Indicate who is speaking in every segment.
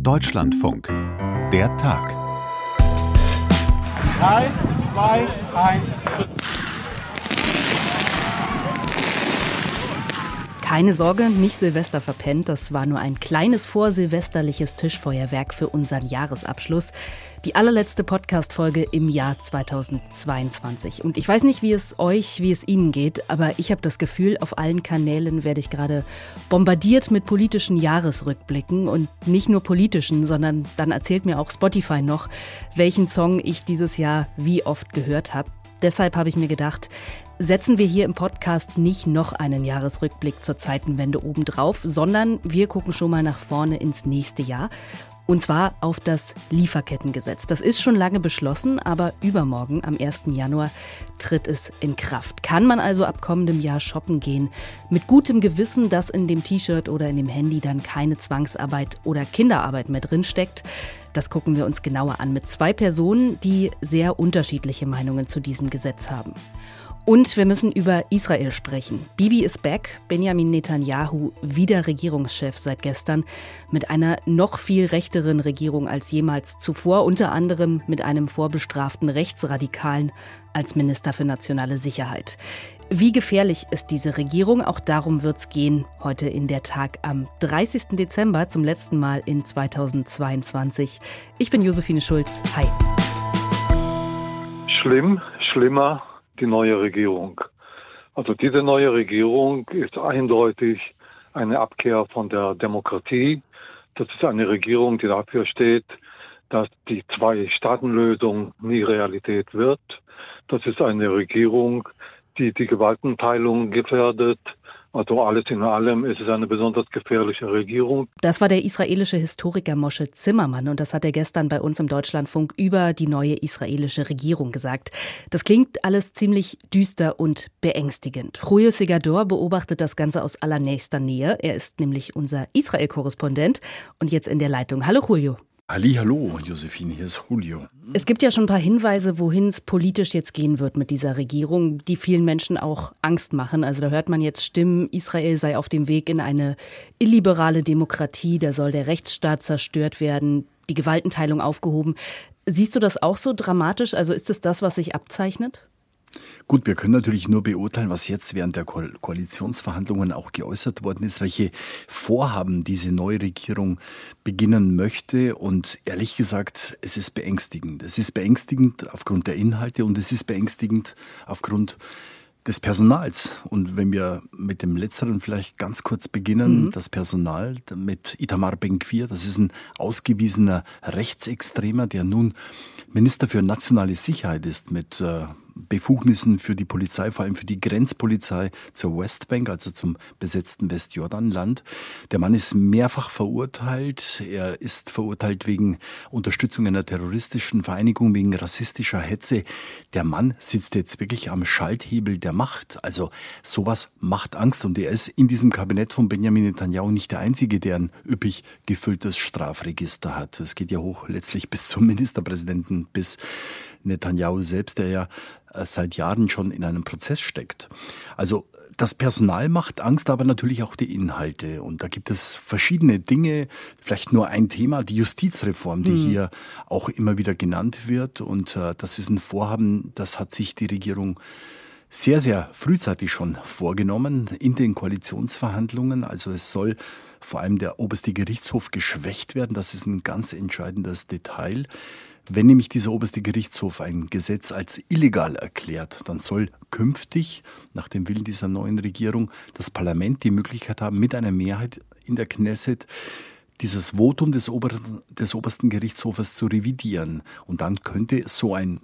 Speaker 1: Deutschlandfunk. Der Tag.
Speaker 2: 3, 2, 1.
Speaker 3: Keine Sorge, nicht Silvester verpennt. Das war nur ein kleines vorsilvesterliches Tischfeuerwerk für unseren Jahresabschluss. Die allerletzte Podcast-Folge im Jahr 2022. Und ich weiß nicht, wie es euch, wie es Ihnen geht, aber ich habe das Gefühl, auf allen Kanälen werde ich gerade bombardiert mit politischen Jahresrückblicken und nicht nur politischen, sondern dann erzählt mir auch Spotify noch, welchen Song ich dieses Jahr wie oft gehört habe. Deshalb habe ich mir gedacht, setzen wir hier im Podcast nicht noch einen Jahresrückblick zur Zeitenwende obendrauf, sondern wir gucken schon mal nach vorne ins nächste Jahr. Und zwar auf das Lieferkettengesetz. Das ist schon lange beschlossen, aber übermorgen, am 1. Januar, tritt es in Kraft. Kann man also ab kommendem Jahr shoppen gehen, mit gutem Gewissen, dass in dem T-Shirt oder in dem Handy dann keine Zwangsarbeit oder Kinderarbeit mehr drinsteckt. Das gucken wir uns genauer an mit zwei Personen, die sehr unterschiedliche Meinungen zu diesem Gesetz haben. Und wir müssen über Israel sprechen. Bibi ist back, Benjamin Netanyahu wieder Regierungschef seit gestern, mit einer noch viel rechteren Regierung als jemals zuvor, unter anderem mit einem vorbestraften Rechtsradikalen als Minister für nationale Sicherheit. Wie gefährlich ist diese Regierung? Auch darum wird es gehen heute in der Tag am 30. Dezember zum letzten Mal in 2022. Ich bin Josephine Schulz. Hi.
Speaker 4: Schlimm, schlimmer die neue Regierung. Also diese neue Regierung ist eindeutig eine Abkehr von der Demokratie. Das ist eine Regierung, die dafür steht, dass die Zwei-Staaten-Lösung nie Realität wird. Das ist eine Regierung, die die Gewaltenteilung gefährdet, also alles in allem ist es eine besonders gefährliche Regierung.
Speaker 3: Das war der israelische Historiker Moshe Zimmermann und das hat er gestern bei uns im Deutschlandfunk über die neue israelische Regierung gesagt. Das klingt alles ziemlich düster und beängstigend. Julio Segador beobachtet das Ganze aus allernächster Nähe. Er ist nämlich unser Israel-Korrespondent und jetzt in der Leitung. Hallo Julio.
Speaker 5: Hallo, Josephine, hier ist Julio.
Speaker 3: Es gibt ja schon ein paar Hinweise, wohin es politisch jetzt gehen wird mit dieser Regierung, die vielen Menschen auch Angst machen. Also da hört man jetzt Stimmen, Israel sei auf dem Weg in eine illiberale Demokratie, da soll der Rechtsstaat zerstört werden, die Gewaltenteilung aufgehoben. Siehst du das auch so dramatisch? Also ist es das, was sich abzeichnet?
Speaker 5: Gut, wir können natürlich nur beurteilen, was jetzt während der Ko Koalitionsverhandlungen auch geäußert worden ist, welche Vorhaben diese neue Regierung beginnen möchte. Und ehrlich gesagt, es ist beängstigend. Es ist beängstigend aufgrund der Inhalte und es ist beängstigend aufgrund des Personals. Und wenn wir mit dem Letzteren vielleicht ganz kurz beginnen, mhm. das Personal mit Itamar Ben-Gvir, das ist ein ausgewiesener Rechtsextremer, der nun Minister für nationale Sicherheit ist mit äh, Befugnissen für die Polizei, vor allem für die Grenzpolizei zur Westbank, also zum besetzten Westjordanland. Der Mann ist mehrfach verurteilt. Er ist verurteilt wegen Unterstützung einer terroristischen Vereinigung, wegen rassistischer Hetze. Der Mann sitzt jetzt wirklich am Schalthebel der Macht. Also sowas macht Angst und er ist in diesem Kabinett von Benjamin Netanyahu nicht der Einzige, der ein üppig gefülltes Strafregister hat. Es geht ja hoch letztlich bis zum Ministerpräsidenten, bis Netanyahu selbst, der ja äh, seit Jahren schon in einem Prozess steckt. Also das Personal macht Angst, aber natürlich auch die Inhalte. Und da gibt es verschiedene Dinge, vielleicht nur ein Thema, die Justizreform, die mhm. hier auch immer wieder genannt wird. Und äh, das ist ein Vorhaben, das hat sich die Regierung sehr, sehr frühzeitig schon vorgenommen in den Koalitionsverhandlungen. Also es soll vor allem der oberste Gerichtshof geschwächt werden. Das ist ein ganz entscheidendes Detail. Wenn nämlich dieser oberste Gerichtshof ein Gesetz als illegal erklärt, dann soll künftig, nach dem Willen dieser neuen Regierung, das Parlament die Möglichkeit haben, mit einer Mehrheit in der Knesset dieses Votum des, Ober des obersten Gerichtshofes zu revidieren. Und dann könnte so ein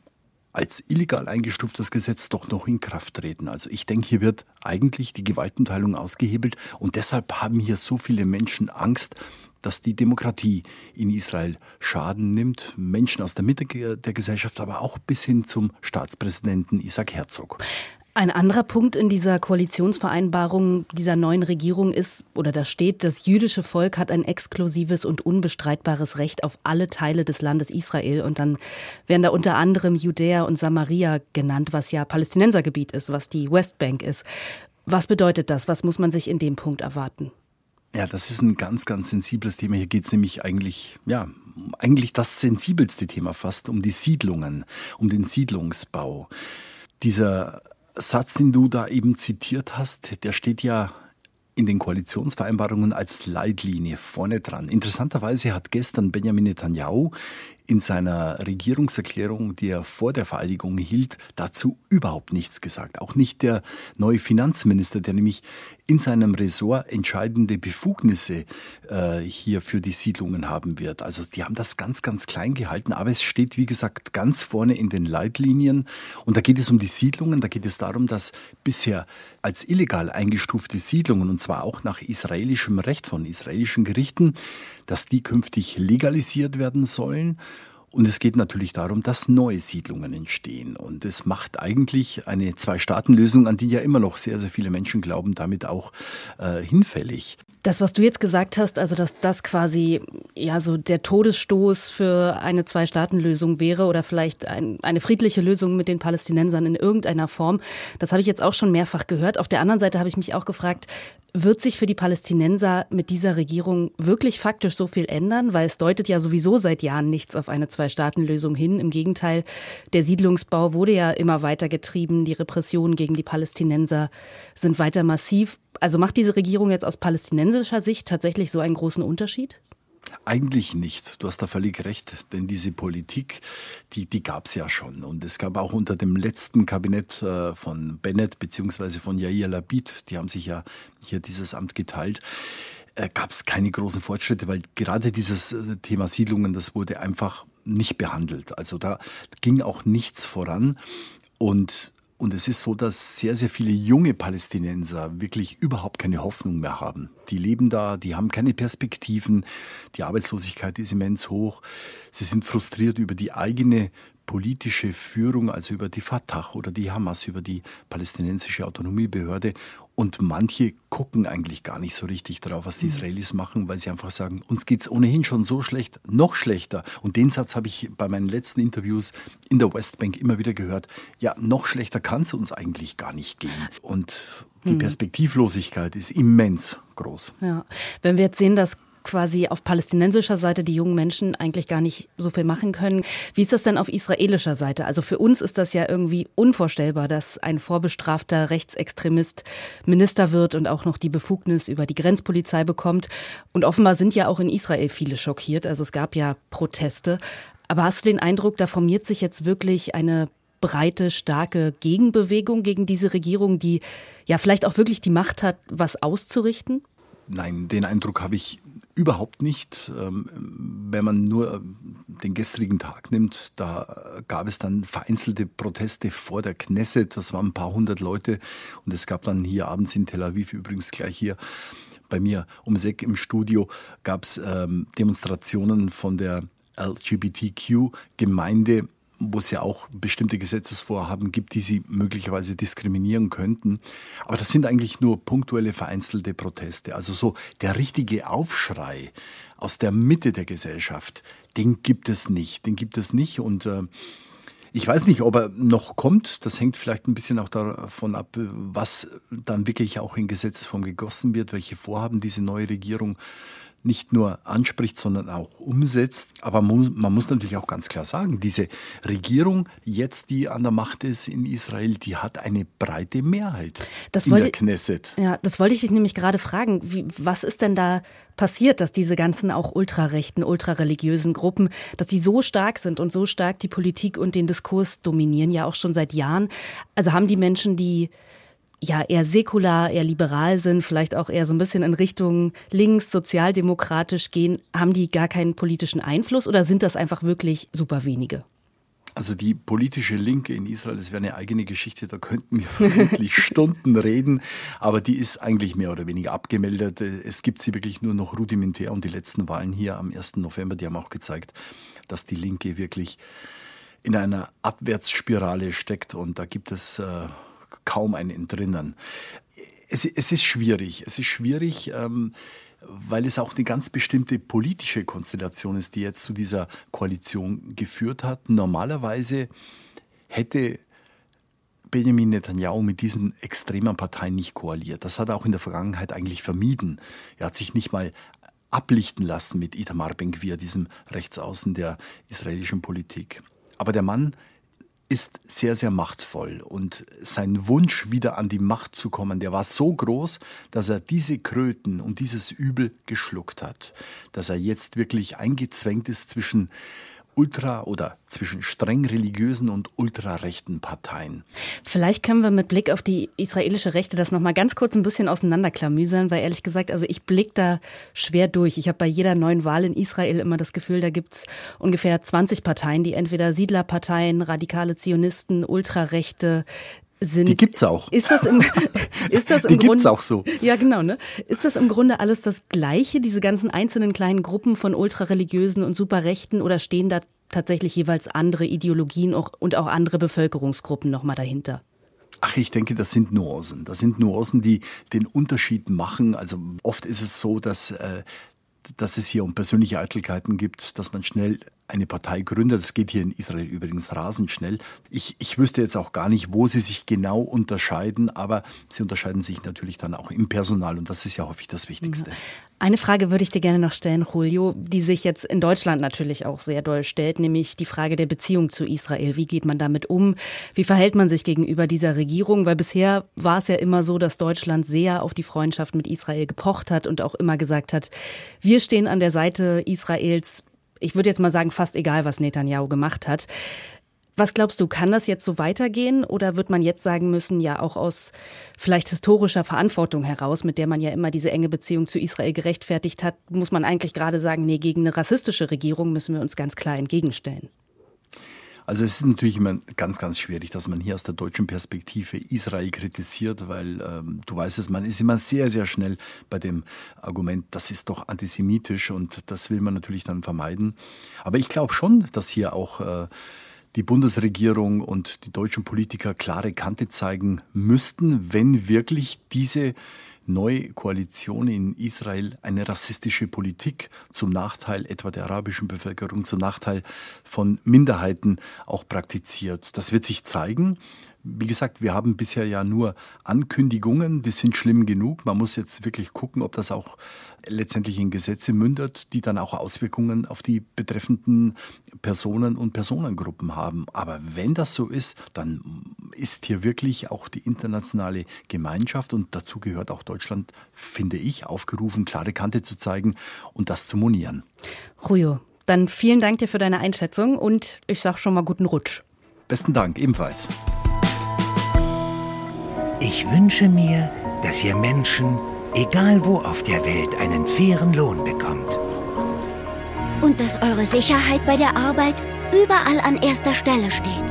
Speaker 5: als illegal eingestuftes Gesetz doch noch in Kraft treten. Also ich denke, hier wird eigentlich die Gewaltenteilung ausgehebelt und deshalb haben hier so viele Menschen Angst, dass die Demokratie in Israel Schaden nimmt. Menschen aus der Mitte der Gesellschaft, aber auch bis hin zum Staatspräsidenten Isaac Herzog.
Speaker 3: Ein anderer Punkt in dieser Koalitionsvereinbarung dieser neuen Regierung ist, oder da steht, das jüdische Volk hat ein exklusives und unbestreitbares Recht auf alle Teile des Landes Israel. Und dann werden da unter anderem Judäa und Samaria genannt, was ja Palästinensergebiet ist, was die Westbank ist. Was bedeutet das? Was muss man sich in dem Punkt erwarten?
Speaker 5: Ja, das ist ein ganz, ganz sensibles Thema. Hier geht es nämlich eigentlich, ja, eigentlich das sensibelste Thema fast um die Siedlungen, um den Siedlungsbau. Dieser Satz, den du da eben zitiert hast, der steht ja in den Koalitionsvereinbarungen als Leitlinie vorne dran. Interessanterweise hat gestern Benjamin Netanyahu in seiner Regierungserklärung, die er vor der Vereidigung hielt, dazu überhaupt nichts gesagt. Auch nicht der neue Finanzminister, der nämlich in seinem Ressort entscheidende Befugnisse äh, hier für die Siedlungen haben wird. Also die haben das ganz, ganz klein gehalten, aber es steht, wie gesagt, ganz vorne in den Leitlinien. Und da geht es um die Siedlungen, da geht es darum, dass bisher als illegal eingestufte Siedlungen, und zwar auch nach israelischem Recht von israelischen Gerichten, dass die künftig legalisiert werden sollen. Und es geht natürlich darum, dass neue Siedlungen entstehen. Und es macht eigentlich eine Zwei-Staaten-Lösung, an die ja immer noch sehr, sehr viele Menschen glauben, damit auch äh, hinfällig.
Speaker 3: Das, was du jetzt gesagt hast, also dass das quasi ja so der Todesstoß für eine Zwei-Staaten-Lösung wäre oder vielleicht ein, eine friedliche Lösung mit den Palästinensern in irgendeiner Form, das habe ich jetzt auch schon mehrfach gehört. Auf der anderen Seite habe ich mich auch gefragt, wird sich für die Palästinenser mit dieser Regierung wirklich faktisch so viel ändern? Weil es deutet ja sowieso seit Jahren nichts auf eine Zwei-Staaten-Lösung hin. Im Gegenteil, der Siedlungsbau wurde ja immer weiter getrieben. Die Repressionen gegen die Palästinenser sind weiter massiv. Also macht diese Regierung jetzt aus palästinensischer Sicht tatsächlich so einen großen Unterschied?
Speaker 5: Eigentlich nicht. Du hast da völlig recht, denn diese Politik, die, die gab es ja schon. Und es gab auch unter dem letzten Kabinett äh, von Bennett beziehungsweise von Yair Labid, die haben sich ja hier dieses Amt geteilt, äh, gab es keine großen Fortschritte, weil gerade dieses äh, Thema Siedlungen, das wurde einfach nicht behandelt. Also da ging auch nichts voran. Und und es ist so, dass sehr, sehr viele junge Palästinenser wirklich überhaupt keine Hoffnung mehr haben. Die leben da, die haben keine Perspektiven, die Arbeitslosigkeit ist immens hoch. Sie sind frustriert über die eigene politische Führung, also über die Fatah oder die Hamas, über die palästinensische Autonomiebehörde. Und manche gucken eigentlich gar nicht so richtig drauf, was die mhm. Israelis machen, weil sie einfach sagen, uns geht es ohnehin schon so schlecht, noch schlechter. Und den Satz habe ich bei meinen letzten Interviews in der Westbank immer wieder gehört. Ja, noch schlechter kann es uns eigentlich gar nicht gehen. Und die mhm. Perspektivlosigkeit ist immens groß.
Speaker 3: Ja. Wenn wir jetzt sehen, dass quasi auf palästinensischer Seite die jungen Menschen eigentlich gar nicht so viel machen können. Wie ist das denn auf israelischer Seite? Also für uns ist das ja irgendwie unvorstellbar, dass ein vorbestrafter Rechtsextremist Minister wird und auch noch die Befugnis über die Grenzpolizei bekommt. Und offenbar sind ja auch in Israel viele schockiert. Also es gab ja Proteste. Aber hast du den Eindruck, da formiert sich jetzt wirklich eine breite, starke Gegenbewegung gegen diese Regierung, die ja vielleicht auch wirklich die Macht hat, was auszurichten?
Speaker 5: Nein, den Eindruck habe ich überhaupt nicht. Ähm, wenn man nur äh, den gestrigen Tag nimmt, da gab es dann vereinzelte Proteste vor der Knesset. Das waren ein paar hundert Leute. Und es gab dann hier abends in Tel Aviv, übrigens gleich hier bei mir um Eck im Studio, gab es ähm, Demonstrationen von der LGBTQ-Gemeinde wo es ja auch bestimmte Gesetzesvorhaben gibt, die sie möglicherweise diskriminieren könnten. Aber das sind eigentlich nur punktuelle vereinzelte Proteste. Also so der richtige Aufschrei aus der Mitte der Gesellschaft, den gibt es nicht. Den gibt es nicht und äh, ich weiß nicht, ob er noch kommt. Das hängt vielleicht ein bisschen auch davon ab, was dann wirklich auch in Gesetzesform gegossen wird, welche Vorhaben diese neue Regierung nicht nur anspricht, sondern auch umsetzt. Aber man, muss natürlich auch ganz klar sagen, diese Regierung jetzt, die an der Macht ist in Israel, die hat eine breite Mehrheit
Speaker 3: das
Speaker 5: in
Speaker 3: wollte,
Speaker 5: der Knesset.
Speaker 3: Ja, das wollte ich dich nämlich gerade fragen. Wie, was ist denn da passiert, dass diese ganzen auch ultrarechten, ultrareligiösen Gruppen, dass die so stark sind und so stark die Politik und den Diskurs dominieren, ja auch schon seit Jahren. Also haben die Menschen, die ja eher säkular, eher liberal sind, vielleicht auch eher so ein bisschen in Richtung links, sozialdemokratisch gehen, haben die gar keinen politischen Einfluss oder sind das einfach wirklich super wenige?
Speaker 5: Also die politische Linke in Israel, das wäre eine eigene Geschichte, da könnten wir vermutlich Stunden reden, aber die ist eigentlich mehr oder weniger abgemeldet. Es gibt sie wirklich nur noch rudimentär und die letzten Wahlen hier am 1. November, die haben auch gezeigt, dass die Linke wirklich in einer Abwärtsspirale steckt und da gibt es äh, kaum ein Entrinnen. Es, es ist schwierig. Es ist schwierig, ähm, weil es auch eine ganz bestimmte politische Konstellation ist, die jetzt zu dieser Koalition geführt hat. Normalerweise hätte Benjamin Netanyahu mit diesen extremen Parteien nicht koaliert. Das hat er auch in der Vergangenheit eigentlich vermieden. Er hat sich nicht mal ablichten lassen mit Itamar Ben-Gvir, diesem Rechtsaußen der israelischen Politik. Aber der Mann ist sehr, sehr machtvoll. Und sein Wunsch, wieder an die Macht zu kommen, der war so groß, dass er diese Kröten und dieses Übel geschluckt hat, dass er jetzt wirklich eingezwängt ist zwischen ultra- oder zwischen streng religiösen und ultrarechten Parteien.
Speaker 3: Vielleicht können wir mit Blick auf die israelische Rechte das noch mal ganz kurz ein bisschen auseinanderklamüsern, weil ehrlich gesagt, also ich blicke da schwer durch. Ich habe bei jeder neuen Wahl in Israel immer das Gefühl, da gibt es ungefähr 20 Parteien, die entweder Siedlerparteien, radikale Zionisten, Ultrarechte, sind.
Speaker 5: Die gibt's auch.
Speaker 3: Ist das im, ist das im
Speaker 5: Die gibt's auch so.
Speaker 3: Ja, genau, ne? Ist das im Grunde alles das Gleiche, diese ganzen einzelnen kleinen Gruppen von ultrareligiösen und Superrechten oder stehen da tatsächlich jeweils andere Ideologien auch, und auch andere Bevölkerungsgruppen nochmal dahinter?
Speaker 5: Ach, ich denke, das sind Nuancen. Das sind Nuancen, die den Unterschied machen. Also oft ist es so, dass, äh, dass es hier um persönliche Eitelkeiten gibt, dass man schnell eine Partei gründet. Das geht hier in Israel übrigens rasend schnell. Ich, ich wüsste jetzt auch gar nicht, wo sie sich genau unterscheiden, aber sie unterscheiden sich natürlich dann auch im Personal und das ist ja häufig das Wichtigste.
Speaker 3: Eine Frage würde ich dir gerne noch stellen, Julio, die sich jetzt in Deutschland natürlich auch sehr doll stellt, nämlich die Frage der Beziehung zu Israel. Wie geht man damit um? Wie verhält man sich gegenüber dieser Regierung? Weil bisher war es ja immer so, dass Deutschland sehr auf die Freundschaft mit Israel gepocht hat und auch immer gesagt hat, wir stehen an der Seite Israels, ich würde jetzt mal sagen, fast egal, was Netanyahu gemacht hat. Was glaubst du, kann das jetzt so weitergehen oder wird man jetzt sagen müssen, ja auch aus vielleicht historischer Verantwortung heraus, mit der man ja immer diese enge Beziehung zu Israel gerechtfertigt hat, muss man eigentlich gerade sagen, nee, gegen eine rassistische Regierung müssen wir uns ganz klar entgegenstellen?
Speaker 5: Also es ist natürlich immer ganz, ganz schwierig, dass man hier aus der deutschen Perspektive Israel kritisiert, weil ähm, du weißt es, man ist immer sehr, sehr schnell bei dem Argument, das ist doch antisemitisch und das will man natürlich dann vermeiden. Aber ich glaube schon, dass hier auch äh, die Bundesregierung und die deutschen Politiker klare Kante zeigen müssten, wenn wirklich diese neue Koalition in Israel eine rassistische Politik zum Nachteil etwa der arabischen Bevölkerung, zum Nachteil von Minderheiten auch praktiziert. Das wird sich zeigen. Wie gesagt, wir haben bisher ja nur Ankündigungen, die sind schlimm genug. Man muss jetzt wirklich gucken, ob das auch letztendlich in Gesetze mündet, die dann auch Auswirkungen auf die betreffenden Personen und Personengruppen haben. Aber wenn das so ist, dann ist hier wirklich auch die internationale Gemeinschaft und dazu gehört auch Deutschland, finde ich, aufgerufen, klare Kante zu zeigen und das zu monieren.
Speaker 3: Rujo, dann vielen Dank dir für deine Einschätzung und ich sage schon mal guten Rutsch.
Speaker 5: Besten Dank, ebenfalls.
Speaker 6: Ich wünsche mir, dass ihr Menschen, egal wo auf der Welt, einen fairen Lohn bekommt.
Speaker 7: Und dass eure Sicherheit bei der Arbeit überall an erster Stelle steht.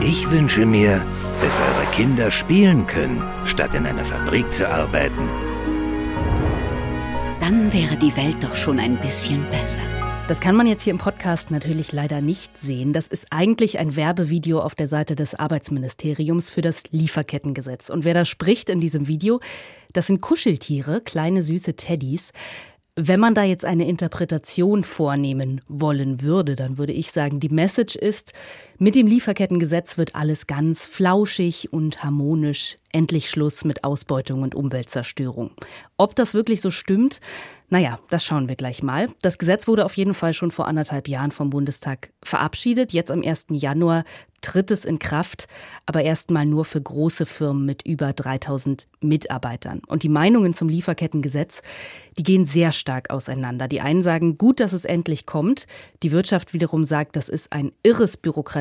Speaker 6: Ich wünsche mir, dass eure Kinder spielen können, statt in einer Fabrik zu arbeiten.
Speaker 8: Dann wäre die Welt doch schon ein bisschen besser.
Speaker 3: Das kann man jetzt hier im Podcast natürlich leider nicht sehen. Das ist eigentlich ein Werbevideo auf der Seite des Arbeitsministeriums für das Lieferkettengesetz. Und wer da spricht in diesem Video, das sind Kuscheltiere, kleine süße Teddys. Wenn man da jetzt eine Interpretation vornehmen wollen würde, dann würde ich sagen, die Message ist, mit dem Lieferkettengesetz wird alles ganz flauschig und harmonisch. Endlich Schluss mit Ausbeutung und Umweltzerstörung. Ob das wirklich so stimmt, naja, das schauen wir gleich mal. Das Gesetz wurde auf jeden Fall schon vor anderthalb Jahren vom Bundestag verabschiedet. Jetzt am 1. Januar tritt es in Kraft, aber erstmal nur für große Firmen mit über 3000 Mitarbeitern. Und die Meinungen zum Lieferkettengesetz, die gehen sehr stark auseinander. Die einen sagen, gut, dass es endlich kommt. Die Wirtschaft wiederum sagt, das ist ein irres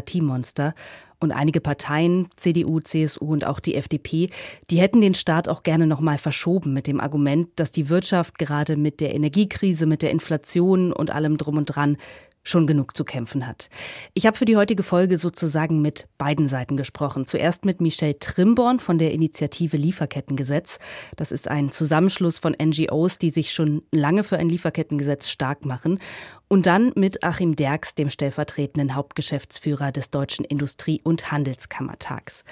Speaker 3: Bürokratiemonster. Und einige Parteien, CDU, CSU und auch die FDP, die hätten den Start auch gerne noch mal verschoben mit dem Argument, dass die Wirtschaft gerade mit der Energiekrise, mit der Inflation und allem drum und dran schon genug zu kämpfen hat. Ich habe für die heutige Folge sozusagen mit beiden Seiten gesprochen. Zuerst mit Michelle Trimborn von der Initiative Lieferkettengesetz. Das ist ein Zusammenschluss von NGOs, die sich schon lange für ein Lieferkettengesetz stark machen. Und dann mit Achim Derks, dem stellvertretenden Hauptgeschäftsführer des Deutschen Industrie- und Handelskammertags.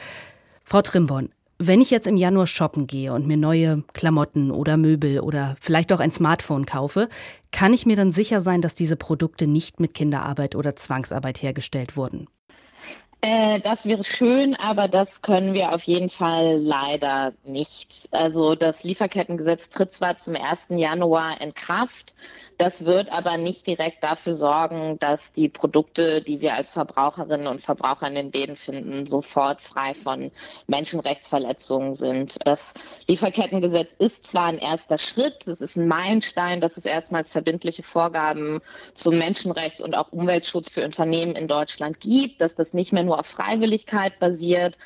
Speaker 3: Frau Trimborn, wenn ich jetzt im Januar shoppen gehe und mir neue Klamotten oder Möbel oder vielleicht auch ein Smartphone kaufe, kann ich mir dann sicher sein, dass diese Produkte nicht mit Kinderarbeit oder Zwangsarbeit hergestellt wurden?
Speaker 9: Äh, das wäre schön, aber das können wir auf jeden Fall leider nicht. Also das Lieferkettengesetz tritt zwar zum 1. Januar in Kraft, das wird aber nicht direkt dafür sorgen, dass die Produkte, die wir als Verbraucherinnen und Verbraucher in den Läden finden, sofort frei von Menschenrechtsverletzungen sind. Das Lieferkettengesetz ist zwar ein erster Schritt, es ist ein Meilenstein, dass es erstmals verbindliche Vorgaben zum Menschenrechts- und auch Umweltschutz für Unternehmen in Deutschland gibt, dass das nicht mehr nur auf Freiwilligkeit basiert.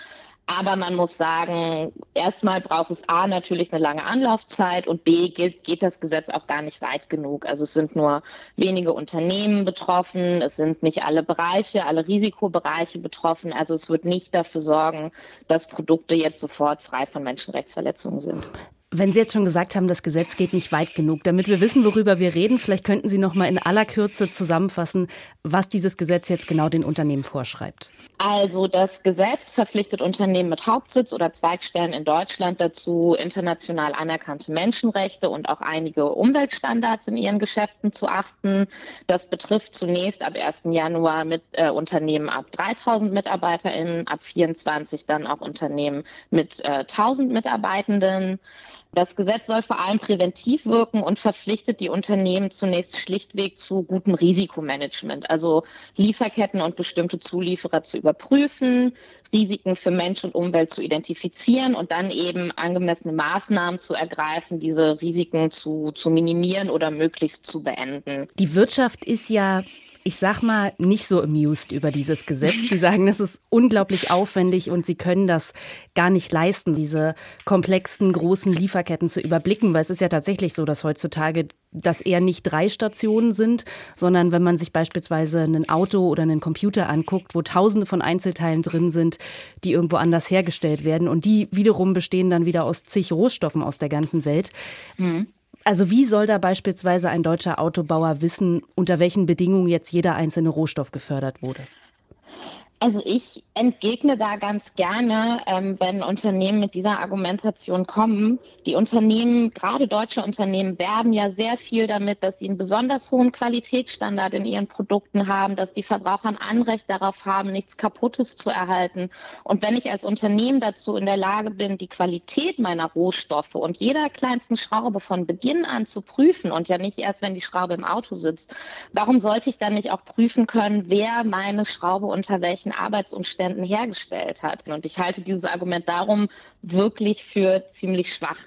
Speaker 9: Aber man muss sagen, erstmal braucht es A natürlich eine lange Anlaufzeit und B geht, geht, das Gesetz auch gar nicht weit genug. Also es sind nur wenige Unternehmen betroffen, es sind nicht alle Bereiche, alle Risikobereiche betroffen. Also es wird nicht dafür sorgen, dass Produkte jetzt sofort frei von Menschenrechtsverletzungen sind.
Speaker 3: Wenn Sie jetzt schon gesagt haben, das Gesetz geht nicht weit genug, damit wir wissen, worüber wir reden, vielleicht könnten Sie noch mal in aller Kürze zusammenfassen, was dieses Gesetz jetzt genau den Unternehmen vorschreibt.
Speaker 9: Also das Gesetz verpflichtet Unternehmen mit Hauptsitz oder Zweigstellen in Deutschland dazu, international anerkannte Menschenrechte und auch einige Umweltstandards in ihren Geschäften zu achten. Das betrifft zunächst ab 1. Januar mit äh, Unternehmen ab 3000 MitarbeiterInnen, ab 24 dann auch Unternehmen mit äh, 1000 Mitarbeitenden. Das Gesetz soll vor allem präventiv wirken und verpflichtet die Unternehmen zunächst schlichtweg zu gutem Risikomanagement, also Lieferketten und bestimmte Zulieferer zu überprüfen, Risiken für Mensch und Umwelt zu identifizieren und dann eben angemessene Maßnahmen zu ergreifen, diese Risiken zu, zu minimieren oder möglichst zu beenden.
Speaker 3: Die Wirtschaft ist ja ich sag mal, nicht so amused über dieses Gesetz. Die sagen, das ist unglaublich aufwendig und sie können das gar nicht leisten, diese komplexen, großen Lieferketten zu überblicken, weil es ist ja tatsächlich so, dass heutzutage das eher nicht drei Stationen sind, sondern wenn man sich beispielsweise ein Auto oder einen Computer anguckt, wo tausende von Einzelteilen drin sind, die irgendwo anders hergestellt werden und die wiederum bestehen dann wieder aus zig Rohstoffen aus der ganzen Welt. Mhm. Also wie soll da beispielsweise ein deutscher Autobauer wissen, unter welchen Bedingungen jetzt jeder einzelne Rohstoff gefördert wurde?
Speaker 9: Also ich entgegne da ganz gerne, ähm, wenn Unternehmen mit dieser Argumentation kommen. Die Unternehmen, gerade deutsche Unternehmen, werben ja sehr viel damit, dass sie einen besonders hohen Qualitätsstandard in ihren Produkten haben, dass die Verbraucher ein Anrecht darauf haben, nichts Kaputtes zu erhalten. Und wenn ich als Unternehmen dazu in der Lage bin, die Qualität meiner Rohstoffe und jeder kleinsten Schraube von Beginn an zu prüfen und ja nicht erst, wenn die Schraube im Auto sitzt, warum sollte ich dann nicht auch prüfen können, wer meine Schraube unter welchen welchen Arbeitsumständen hergestellt hat. Und ich halte dieses Argument darum wirklich für ziemlich schwach.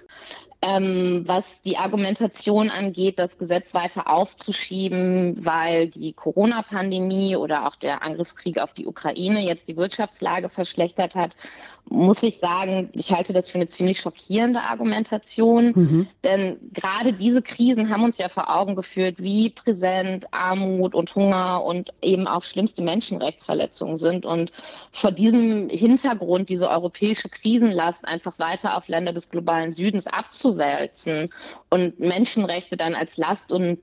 Speaker 9: Ähm, was die Argumentation angeht, das Gesetz weiter aufzuschieben, weil die Corona-Pandemie oder auch der Angriffskrieg auf die Ukraine jetzt die Wirtschaftslage verschlechtert hat muss ich sagen, ich halte das für eine ziemlich schockierende Argumentation. Mhm. Denn gerade diese Krisen haben uns ja vor Augen geführt, wie präsent Armut und Hunger und eben auch schlimmste Menschenrechtsverletzungen sind. Und vor diesem Hintergrund diese europäische Krisenlast einfach weiter auf Länder des globalen Südens abzuwälzen und Menschenrechte dann als Last und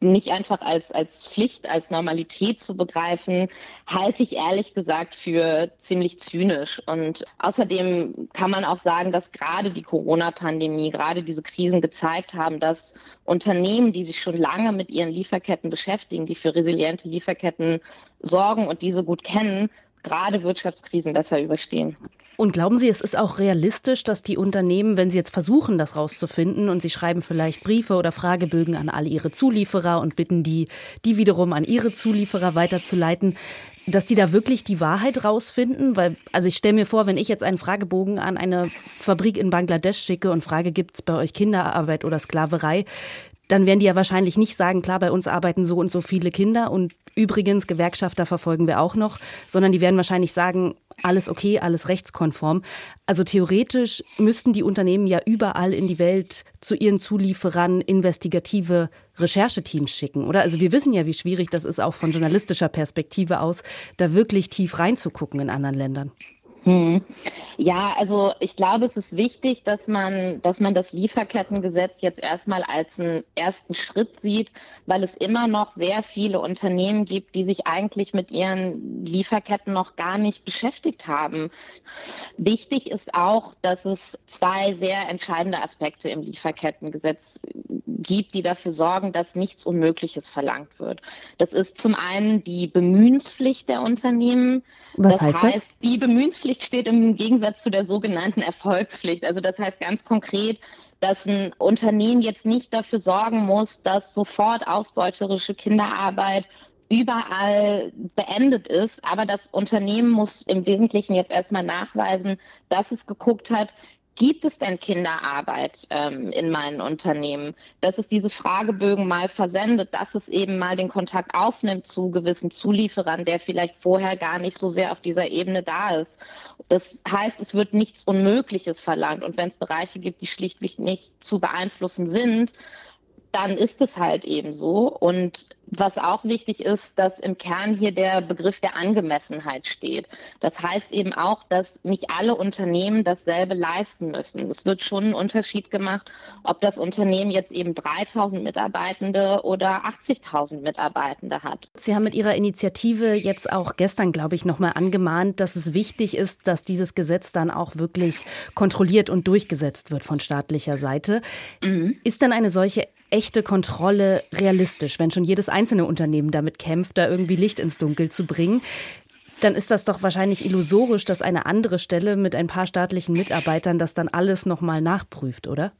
Speaker 9: nicht einfach als, als Pflicht, als Normalität zu begreifen, halte ich ehrlich gesagt für ziemlich zynisch. Und außerdem kann man auch sagen, dass gerade die Corona-Pandemie, gerade diese Krisen gezeigt haben, dass Unternehmen, die sich schon lange mit ihren Lieferketten beschäftigen, die für resiliente Lieferketten sorgen und diese gut kennen, gerade Wirtschaftskrisen besser überstehen.
Speaker 3: Und glauben Sie, es ist auch realistisch, dass die Unternehmen, wenn sie jetzt versuchen, das rauszufinden und sie schreiben vielleicht Briefe oder Fragebögen an alle ihre Zulieferer und bitten die, die wiederum an ihre Zulieferer weiterzuleiten, dass die da wirklich die Wahrheit rausfinden? Weil, also ich stelle mir vor, wenn ich jetzt einen Fragebogen an eine Fabrik in Bangladesch schicke und frage, gibt es bei euch Kinderarbeit oder Sklaverei, dann werden die ja wahrscheinlich nicht sagen, klar, bei uns arbeiten so und so viele Kinder und übrigens Gewerkschafter verfolgen wir auch noch, sondern die werden wahrscheinlich sagen, alles okay, alles rechtskonform. Also theoretisch müssten die Unternehmen ja überall in die Welt zu ihren Zulieferern investigative Rechercheteams schicken, oder? Also wir wissen ja, wie schwierig das ist, auch von journalistischer Perspektive aus, da wirklich tief reinzugucken in anderen Ländern.
Speaker 9: Hm. Ja, also ich glaube, es ist wichtig, dass man, dass man das Lieferkettengesetz jetzt erstmal als einen ersten Schritt sieht, weil es immer noch sehr viele Unternehmen gibt, die sich eigentlich mit ihren Lieferketten noch gar nicht beschäftigt haben. Wichtig ist auch, dass es zwei sehr entscheidende Aspekte im Lieferkettengesetz gibt, die dafür sorgen, dass nichts Unmögliches verlangt wird. Das ist zum einen die Bemühenspflicht der Unternehmen.
Speaker 3: Was das heißt, heißt das?
Speaker 9: Die Bemühenspflicht steht im Gegensatz zu der sogenannten Erfolgspflicht. Also das heißt ganz konkret, dass ein Unternehmen jetzt nicht dafür sorgen muss, dass sofort ausbeuterische Kinderarbeit überall beendet ist. Aber das Unternehmen muss im Wesentlichen jetzt erstmal nachweisen, dass es geguckt hat, Gibt es denn Kinderarbeit ähm, in meinen Unternehmen? Dass es diese Fragebögen mal versendet, dass es eben mal den Kontakt aufnimmt zu gewissen Zulieferern, der vielleicht vorher gar nicht so sehr auf dieser Ebene da ist. Das heißt, es wird nichts Unmögliches verlangt. Und wenn es Bereiche gibt, die schlichtweg nicht zu beeinflussen sind, dann ist es halt eben so. Und was auch wichtig ist, dass im Kern hier der Begriff der Angemessenheit steht. Das heißt eben auch, dass nicht alle Unternehmen dasselbe leisten müssen. Es wird schon einen Unterschied gemacht, ob das Unternehmen jetzt eben 3000 Mitarbeitende oder 80.000 Mitarbeitende hat.
Speaker 3: Sie haben mit Ihrer Initiative jetzt auch gestern, glaube ich, nochmal angemahnt, dass es wichtig ist, dass dieses Gesetz dann auch wirklich kontrolliert und durchgesetzt wird von staatlicher Seite. Mhm. Ist dann eine solche echte Kontrolle realistisch, wenn schon jedes einzelne Unternehmen damit kämpft, da irgendwie Licht ins Dunkel zu bringen? Dann ist das doch wahrscheinlich illusorisch, dass eine andere Stelle mit ein paar staatlichen Mitarbeitern das dann alles nochmal nachprüft, oder?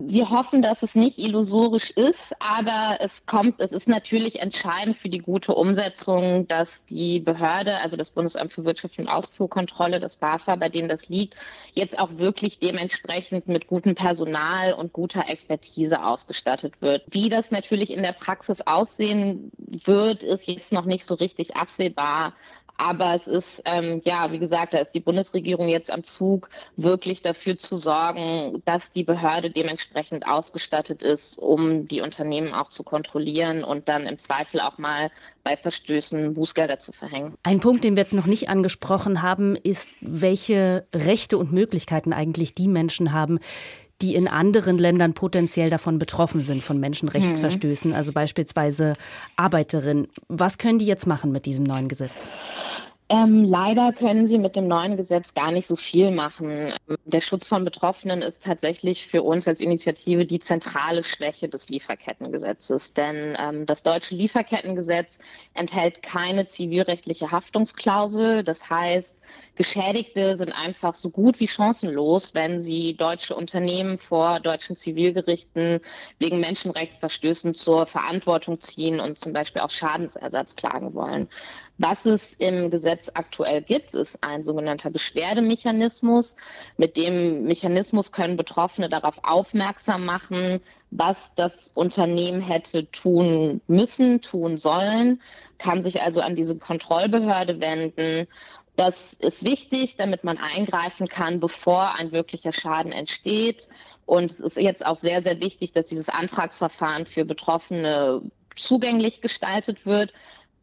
Speaker 9: Wir hoffen, dass es nicht illusorisch ist, aber es kommt, es ist natürlich entscheidend für die gute Umsetzung, dass die Behörde, also das Bundesamt für Wirtschaft und Ausfuhrkontrolle, das BAFA, bei dem das liegt, jetzt auch wirklich dementsprechend mit gutem Personal und guter Expertise ausgestattet wird. Wie das natürlich in der Praxis aussehen wird, ist jetzt noch nicht so richtig absehbar. Aber es ist, ähm, ja, wie gesagt, da ist die Bundesregierung jetzt am Zug, wirklich dafür zu sorgen, dass die Behörde dementsprechend ausgestattet ist, um die Unternehmen auch zu kontrollieren und dann im Zweifel auch mal bei Verstößen Bußgelder zu verhängen.
Speaker 3: Ein Punkt, den wir jetzt noch nicht angesprochen haben, ist, welche Rechte und Möglichkeiten eigentlich die Menschen haben, die in anderen Ländern potenziell davon betroffen sind, von Menschenrechtsverstößen, mhm. also beispielsweise Arbeiterinnen. Was können die jetzt machen mit diesem neuen Gesetz?
Speaker 9: Ähm, leider können sie mit dem neuen Gesetz gar nicht so viel machen. Der Schutz von Betroffenen ist tatsächlich für uns als Initiative die zentrale Schwäche des Lieferkettengesetzes. Denn ähm, das deutsche Lieferkettengesetz enthält keine zivilrechtliche Haftungsklausel. Das heißt, Geschädigte sind einfach so gut wie chancenlos, wenn sie deutsche Unternehmen vor deutschen Zivilgerichten wegen Menschenrechtsverstößen zur Verantwortung ziehen und zum Beispiel auf Schadensersatz klagen wollen. Was es im Gesetz aktuell gibt, ist ein sogenannter Beschwerdemechanismus. Mit dem Mechanismus können Betroffene darauf aufmerksam machen, was das Unternehmen hätte tun müssen, tun sollen, kann sich also an diese Kontrollbehörde wenden das ist wichtig, damit man eingreifen kann, bevor ein wirklicher Schaden entsteht. Und es ist jetzt auch sehr, sehr wichtig, dass dieses Antragsverfahren für Betroffene zugänglich gestaltet wird.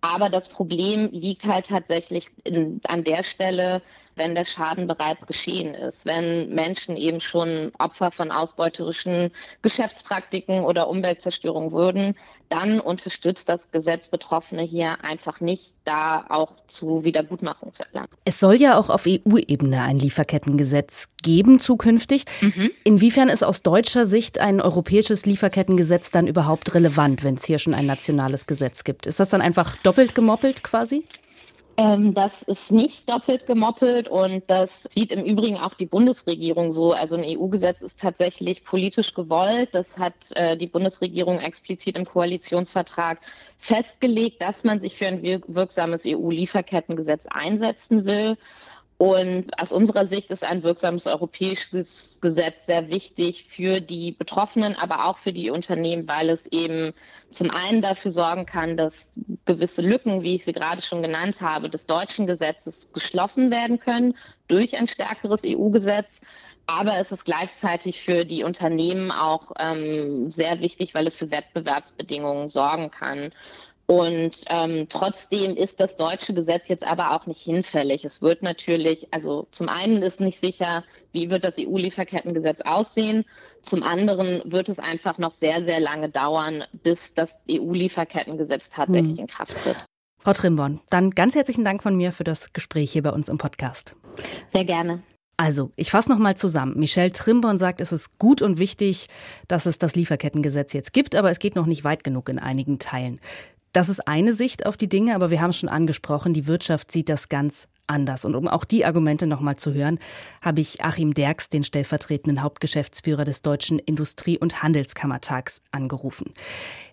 Speaker 9: Aber das Problem liegt halt tatsächlich in, an der Stelle, wenn der Schaden bereits geschehen ist, wenn Menschen eben schon Opfer von ausbeuterischen Geschäftspraktiken oder Umweltzerstörung wurden, dann unterstützt das Gesetz Betroffene hier einfach nicht, da auch zu Wiedergutmachung zu erlangen.
Speaker 3: Es soll ja auch auf EU-Ebene ein Lieferkettengesetz geben zukünftig. Mhm. Inwiefern ist aus deutscher Sicht ein europäisches Lieferkettengesetz dann überhaupt relevant, wenn es hier schon ein nationales Gesetz gibt? Ist das dann einfach doppelt gemoppelt quasi?
Speaker 9: Ähm, das ist nicht doppelt gemoppelt und das sieht im Übrigen auch die Bundesregierung so. Also ein EU-Gesetz ist tatsächlich politisch gewollt. Das hat äh, die Bundesregierung explizit im Koalitionsvertrag festgelegt, dass man sich für ein wirksames EU-Lieferkettengesetz einsetzen will. Und aus unserer Sicht ist ein wirksames europäisches Gesetz sehr wichtig für die Betroffenen, aber auch für die Unternehmen, weil es eben zum einen dafür sorgen kann, dass gewisse Lücken, wie ich sie gerade schon genannt habe, des deutschen Gesetzes geschlossen werden können durch ein stärkeres EU-Gesetz. Aber es ist gleichzeitig für die Unternehmen auch ähm, sehr wichtig, weil es für Wettbewerbsbedingungen sorgen kann. Und ähm, trotzdem ist das deutsche Gesetz jetzt aber auch nicht hinfällig. Es wird natürlich, also zum einen ist nicht sicher, wie wird das EU-Lieferkettengesetz aussehen. Zum anderen wird es einfach noch sehr, sehr lange dauern, bis das EU-Lieferkettengesetz tatsächlich hm. in Kraft tritt.
Speaker 3: Frau Trimborn, dann ganz herzlichen Dank von mir für das Gespräch hier bei uns im Podcast.
Speaker 9: Sehr gerne.
Speaker 3: Also, ich fasse nochmal zusammen. Michelle Trimborn sagt, es ist gut und wichtig, dass es das Lieferkettengesetz jetzt gibt, aber es geht noch nicht weit genug in einigen Teilen. Das ist eine Sicht auf die Dinge, aber wir haben schon angesprochen, die Wirtschaft sieht das ganz anders. Und um auch die Argumente nochmal zu hören, habe ich Achim Derks, den stellvertretenden Hauptgeschäftsführer des Deutschen Industrie- und Handelskammertags, angerufen.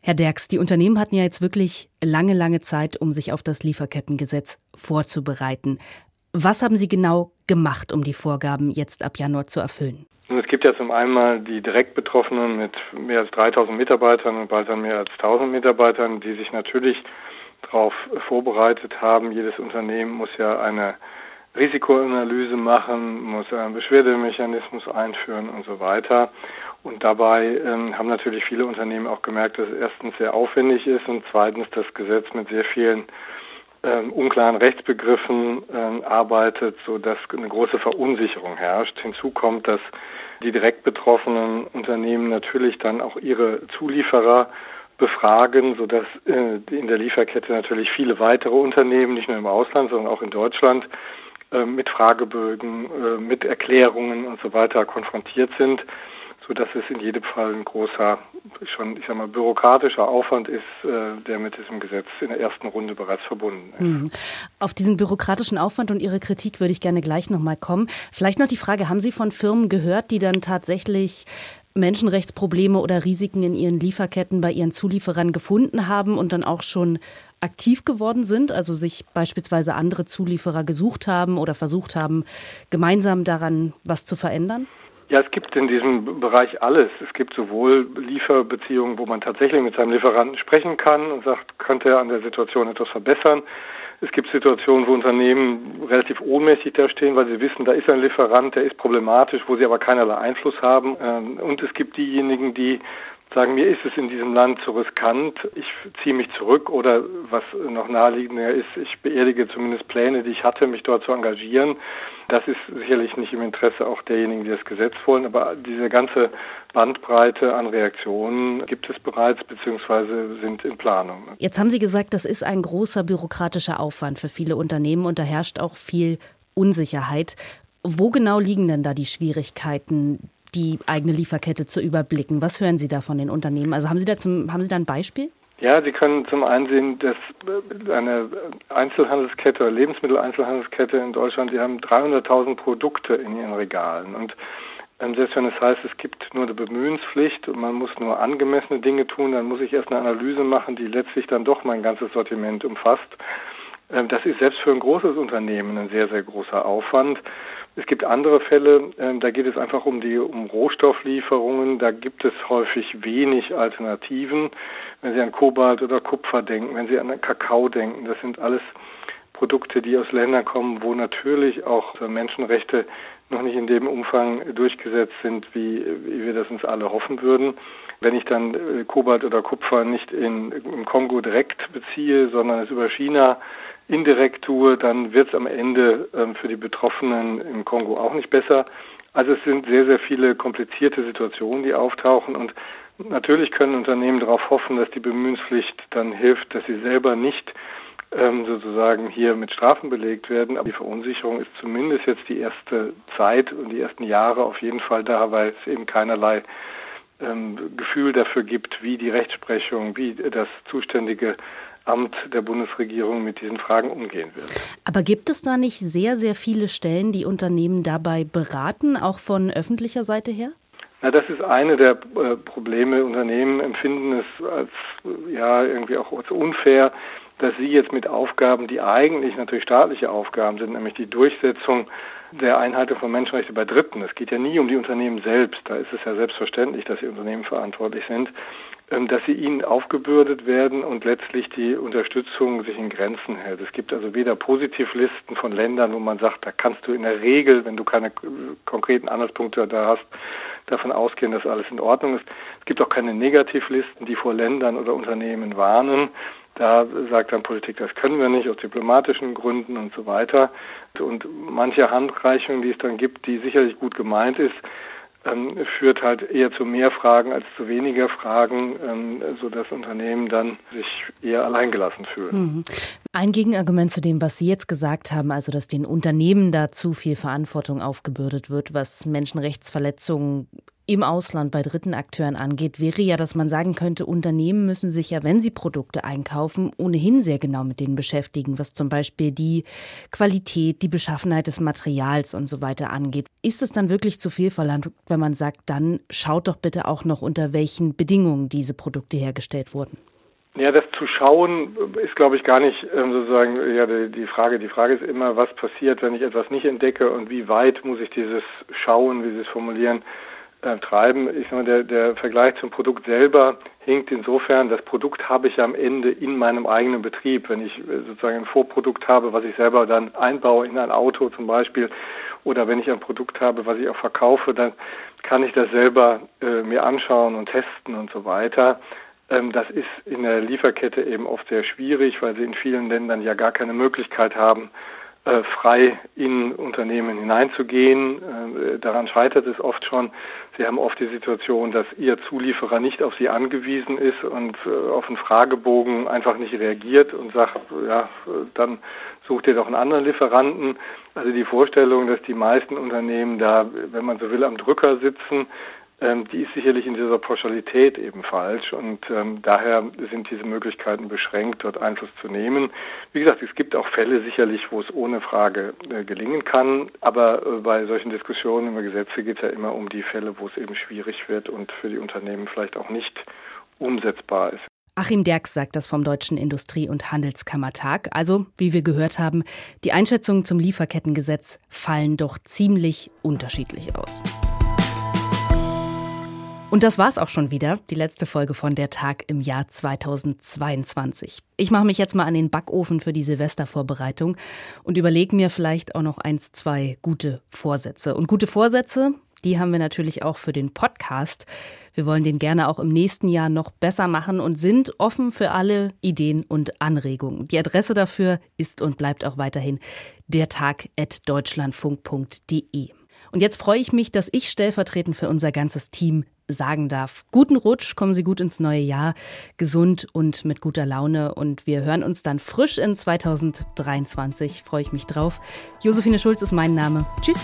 Speaker 3: Herr Derks, die Unternehmen hatten ja jetzt wirklich lange, lange Zeit, um sich auf das Lieferkettengesetz vorzubereiten. Was haben Sie genau gemacht, um die Vorgaben jetzt ab Januar zu erfüllen?
Speaker 10: Es gibt ja zum einen mal die direkt Betroffenen mit mehr als 3000 Mitarbeitern und bald dann mehr als 1000 Mitarbeitern, die sich natürlich darauf vorbereitet haben. Jedes Unternehmen muss ja eine Risikoanalyse machen, muss einen Beschwerdemechanismus einführen und so weiter. Und dabei ähm, haben natürlich viele Unternehmen auch gemerkt, dass es erstens sehr aufwendig ist und zweitens das Gesetz mit sehr vielen ähm, unklaren Rechtsbegriffen ähm, arbeitet, so dass eine große Verunsicherung herrscht. Hinzu kommt, dass die direkt betroffenen Unternehmen natürlich dann auch ihre Zulieferer befragen, so dass äh, in der Lieferkette natürlich viele weitere Unternehmen, nicht nur im Ausland, sondern auch in Deutschland, äh, mit Fragebögen, äh, mit Erklärungen und so weiter konfrontiert sind so dass es in jedem Fall ein großer, schon, ich sag mal, bürokratischer Aufwand ist, äh, der mit diesem Gesetz in der ersten Runde bereits verbunden ist. Mhm.
Speaker 3: Auf diesen bürokratischen Aufwand und Ihre Kritik würde ich gerne gleich nochmal kommen. Vielleicht noch die Frage, haben Sie von Firmen gehört, die dann tatsächlich Menschenrechtsprobleme oder Risiken in ihren Lieferketten bei ihren Zulieferern gefunden haben und dann auch schon aktiv geworden sind, also sich beispielsweise andere Zulieferer gesucht haben oder versucht haben, gemeinsam daran was zu verändern?
Speaker 10: Ja, es gibt in diesem Bereich alles. Es gibt sowohl Lieferbeziehungen, wo man tatsächlich mit seinem Lieferanten sprechen kann und sagt, könnte er an der Situation etwas verbessern. Es gibt Situationen, wo Unternehmen relativ ohnmächtig dastehen, weil sie wissen, da ist ein Lieferant, der ist problematisch, wo sie aber keinerlei Einfluss haben. Ähm, und es gibt diejenigen, die sagen, mir ist es in diesem Land zu riskant, ich ziehe mich zurück oder was noch naheliegender ist, ich beerdige zumindest Pläne, die ich hatte, mich dort zu engagieren. Das ist sicherlich nicht im Interesse auch derjenigen, die das Gesetz wollen, aber diese ganze Bandbreite an Reaktionen gibt es bereits bzw. sind in Planung.
Speaker 3: Jetzt haben Sie gesagt, das ist ein großer bürokratischer Aufwand für viele Unternehmen und da herrscht auch viel Unsicherheit. Wo genau liegen denn da die Schwierigkeiten, die eigene Lieferkette zu überblicken. Was hören Sie da von den Unternehmen? Also haben Sie da, zum, haben Sie da ein Beispiel?
Speaker 10: Ja, Sie können zum einen sehen, dass eine Einzelhandelskette Lebensmitteleinzelhandelskette in Deutschland, die haben 300.000 Produkte in ihren Regalen. Und ähm, selbst wenn es heißt, es gibt nur eine Bemühenspflicht und man muss nur angemessene Dinge tun, dann muss ich erst eine Analyse machen, die letztlich dann doch mein ganzes Sortiment umfasst. Ähm, das ist selbst für ein großes Unternehmen ein sehr, sehr großer Aufwand. Es gibt andere Fälle, äh, da geht es einfach um die um Rohstofflieferungen. Da gibt es häufig wenig Alternativen. Wenn Sie an Kobalt oder Kupfer denken, wenn Sie an Kakao denken, das sind alles Produkte, die aus Ländern kommen, wo natürlich auch Menschenrechte noch nicht in dem Umfang durchgesetzt sind, wie, wie wir das uns alle hoffen würden. Wenn ich dann äh, Kobalt oder Kupfer nicht in, im Kongo direkt beziehe, sondern es über China indirekt tue, dann wird es am Ende ähm, für die Betroffenen im Kongo auch nicht besser. Also es sind sehr, sehr viele komplizierte Situationen, die auftauchen und natürlich können Unternehmen darauf hoffen, dass die Bemühenspflicht dann hilft, dass sie selber nicht ähm, sozusagen hier mit Strafen belegt werden. Aber die Verunsicherung ist zumindest jetzt die erste Zeit und die ersten Jahre auf jeden Fall da, weil es eben keinerlei ähm, Gefühl dafür gibt, wie die Rechtsprechung, wie das zuständige Amt der Bundesregierung mit diesen Fragen umgehen wird.
Speaker 3: Aber gibt es da nicht sehr, sehr viele Stellen, die Unternehmen dabei beraten, auch von öffentlicher Seite her?
Speaker 10: Na, das ist eine der äh, Probleme. Unternehmen empfinden es als ja irgendwie auch als unfair, dass sie jetzt mit Aufgaben, die eigentlich natürlich staatliche Aufgaben sind, nämlich die Durchsetzung der Einhaltung von Menschenrechten bei Dritten. Es geht ja nie um die Unternehmen selbst. Da ist es ja selbstverständlich, dass die Unternehmen verantwortlich sind. Ähm, dass sie ihnen aufgebürdet werden und letztlich die Unterstützung sich in Grenzen hält. Es gibt also weder Positivlisten von Ländern, wo man sagt, da kannst du in der Regel, wenn du keine konkreten Anhaltspunkte da hast, davon ausgehen, dass alles in Ordnung ist. Es gibt auch keine Negativlisten, die vor Ländern oder Unternehmen warnen. Da sagt dann Politik, das können wir nicht aus diplomatischen Gründen und so weiter. Und manche Handreichung, die es dann gibt, die sicherlich gut gemeint ist, ähm, führt halt eher zu mehr Fragen als zu weniger Fragen, ähm, sodass Unternehmen dann sich eher alleingelassen fühlen. Mhm.
Speaker 3: Ein Gegenargument zu dem, was Sie jetzt gesagt haben, also dass den Unternehmen da zu viel Verantwortung aufgebürdet wird, was Menschenrechtsverletzungen im Ausland bei dritten Akteuren angeht, wäre ja, dass man sagen könnte, Unternehmen müssen sich ja, wenn sie Produkte einkaufen, ohnehin sehr genau mit denen beschäftigen, was zum Beispiel die Qualität, die Beschaffenheit des Materials und so weiter angeht. Ist es dann wirklich zu viel verlangt, wenn man sagt, dann schaut doch bitte auch noch, unter welchen Bedingungen diese Produkte hergestellt wurden?
Speaker 10: Ja, das zu schauen ist, glaube ich, gar nicht ähm, sozusagen ja die, Frage. Die Frage ist immer, was passiert, wenn ich etwas nicht entdecke und wie weit muss ich dieses Schauen, wie Sie es formulieren, äh, treiben. Ich sage mal, der, der Vergleich zum Produkt selber hinkt insofern, das Produkt habe ich am Ende in meinem eigenen Betrieb. Wenn ich äh, sozusagen ein Vorprodukt habe, was ich selber dann einbaue in ein Auto zum Beispiel, oder wenn ich ein Produkt habe, was ich auch verkaufe, dann kann ich das selber äh, mir anschauen und testen und so weiter. Ähm, das ist in der Lieferkette eben oft sehr schwierig, weil sie in vielen Ländern ja gar keine Möglichkeit haben, frei in Unternehmen hineinzugehen. Äh, daran scheitert es oft schon. Sie haben oft die Situation, dass Ihr Zulieferer nicht auf Sie angewiesen ist und äh, auf einen Fragebogen einfach nicht reagiert und sagt, ja, dann sucht ihr doch einen anderen Lieferanten. Also die Vorstellung, dass die meisten Unternehmen da, wenn man so will, am Drücker sitzen, ähm, die ist sicherlich in dieser Pauschalität eben falsch und ähm, daher sind diese Möglichkeiten beschränkt, dort Einfluss zu nehmen. Wie gesagt, es gibt auch Fälle sicherlich, wo es ohne Frage äh, gelingen kann, aber äh, bei solchen Diskussionen über Gesetze geht es ja immer um die Fälle, wo es eben schwierig wird und für die Unternehmen vielleicht auch nicht umsetzbar ist.
Speaker 3: Achim Derks sagt das vom Deutschen Industrie- und Handelskammertag. Also, wie wir gehört haben, die Einschätzungen zum Lieferkettengesetz fallen doch ziemlich unterschiedlich aus. Und das war's auch schon wieder, die letzte Folge von Der Tag im Jahr 2022. Ich mache mich jetzt mal an den Backofen für die Silvestervorbereitung und überlege mir vielleicht auch noch eins, zwei gute Vorsätze. Und gute Vorsätze, die haben wir natürlich auch für den Podcast. Wir wollen den gerne auch im nächsten Jahr noch besser machen und sind offen für alle Ideen und Anregungen. Die Adresse dafür ist und bleibt auch weiterhin dertag.deutschlandfunk.de. Und jetzt freue ich mich, dass ich stellvertretend für unser ganzes Team sagen darf. Guten Rutsch, kommen Sie gut ins neue Jahr, gesund und mit guter Laune. Und wir hören uns dann frisch in 2023. Freue ich mich drauf. Josephine Schulz ist mein Name. Tschüss.